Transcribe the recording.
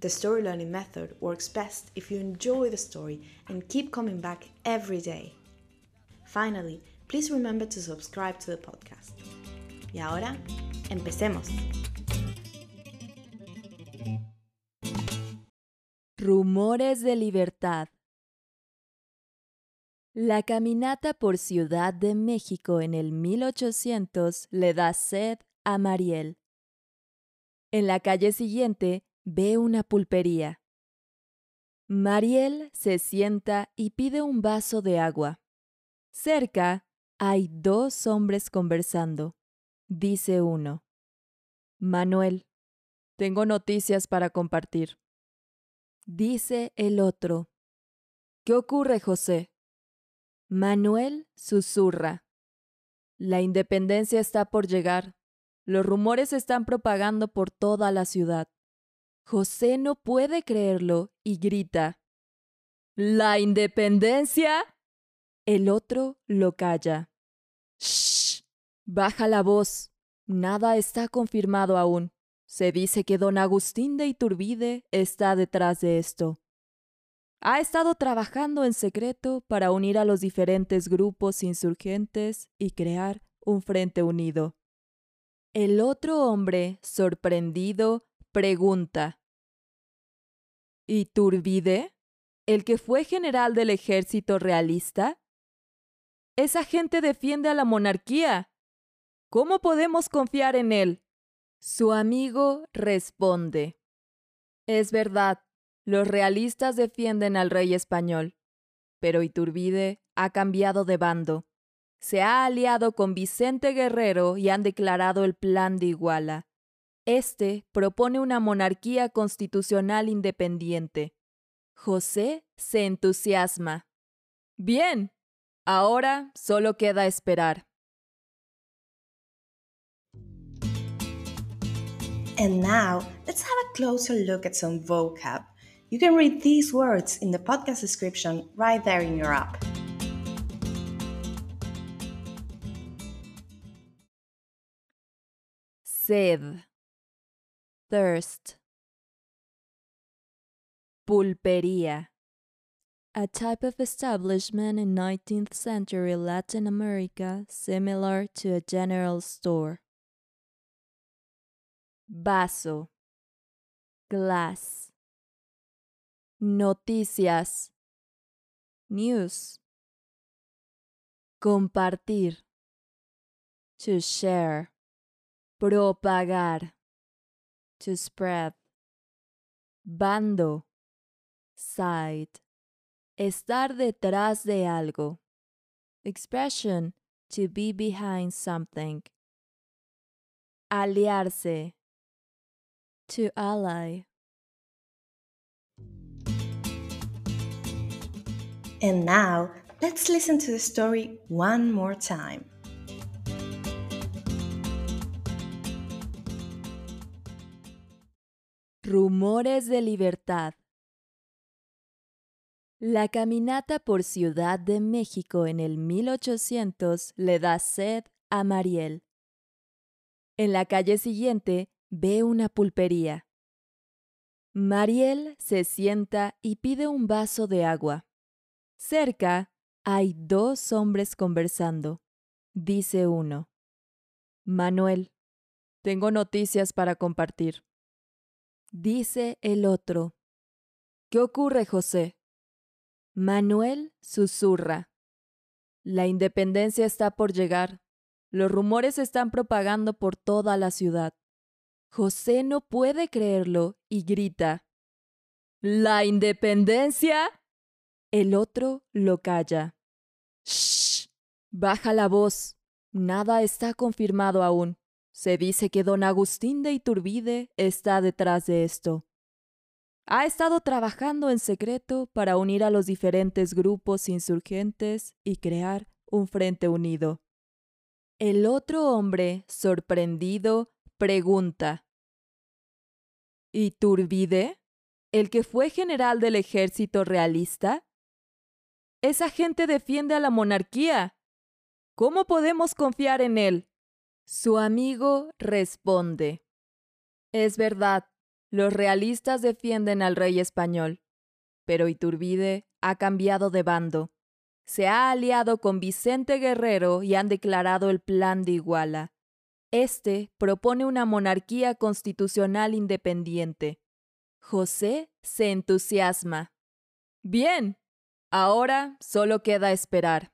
the story learning method works best if you enjoy the story and keep coming back every day. Finally, please remember to subscribe to the podcast. Y ahora, empecemos. Rumores de libertad. La caminata por Ciudad de México en el 1800 le da sed a Mariel. En la calle siguiente ve una pulpería. Mariel se sienta y pide un vaso de agua. Cerca hay dos hombres conversando. Dice uno. Manuel, tengo noticias para compartir. Dice el otro. ¿Qué ocurre, José? Manuel susurra. La independencia está por llegar. Los rumores se están propagando por toda la ciudad. José no puede creerlo y grita. ¿La independencia? El otro lo calla. Shh. Baja la voz. Nada está confirmado aún. Se dice que don Agustín de Iturbide está detrás de esto. Ha estado trabajando en secreto para unir a los diferentes grupos insurgentes y crear un frente unido. El otro hombre, sorprendido, pregunta. ¿Iturbide? ¿El que fue general del ejército realista? Esa gente defiende a la monarquía. ¿Cómo podemos confiar en él? Su amigo responde. Es verdad, los realistas defienden al rey español, pero Iturbide ha cambiado de bando. Se ha aliado con Vicente Guerrero y han declarado el plan de Iguala. Este propone una monarquía constitucional independiente. José se entusiasma. Bien, ahora solo queda esperar. And now, let's have a closer look at some vocab. You can read these words in the podcast description right there in your app. Sed. Thirst. Pulpería. A type of establishment in 19th century Latin America similar to a general store. Vaso. Glass. Noticias. News. Compartir. To share. Propagar. To spread. Bando. Side. Estar detrás de algo. Expression. To be behind something. Aliarse. To ally. And now, let's listen to the story one more time. Rumores de libertad. La caminata por Ciudad de México en el 1800 le da sed a Mariel. En la calle siguiente ve una pulpería. Mariel se sienta y pide un vaso de agua. Cerca hay dos hombres conversando. Dice uno. Manuel, tengo noticias para compartir. Dice el otro. ¿Qué ocurre, José? Manuel susurra. La independencia está por llegar. Los rumores se están propagando por toda la ciudad. José no puede creerlo y grita. ¿La independencia? El otro lo calla. ¡Shh! Baja la voz. Nada está confirmado aún. Se dice que don Agustín de Iturbide está detrás de esto. Ha estado trabajando en secreto para unir a los diferentes grupos insurgentes y crear un frente unido. El otro hombre, sorprendido, pregunta ¿Iturbide? ¿El que fue general del ejército realista? Esa gente defiende a la monarquía. ¿Cómo podemos confiar en él? Su amigo responde. Es verdad, los realistas defienden al rey español, pero Iturbide ha cambiado de bando. Se ha aliado con Vicente Guerrero y han declarado el Plan de Iguala. Este propone una monarquía constitucional independiente. José se entusiasma. Bien, ahora solo queda esperar.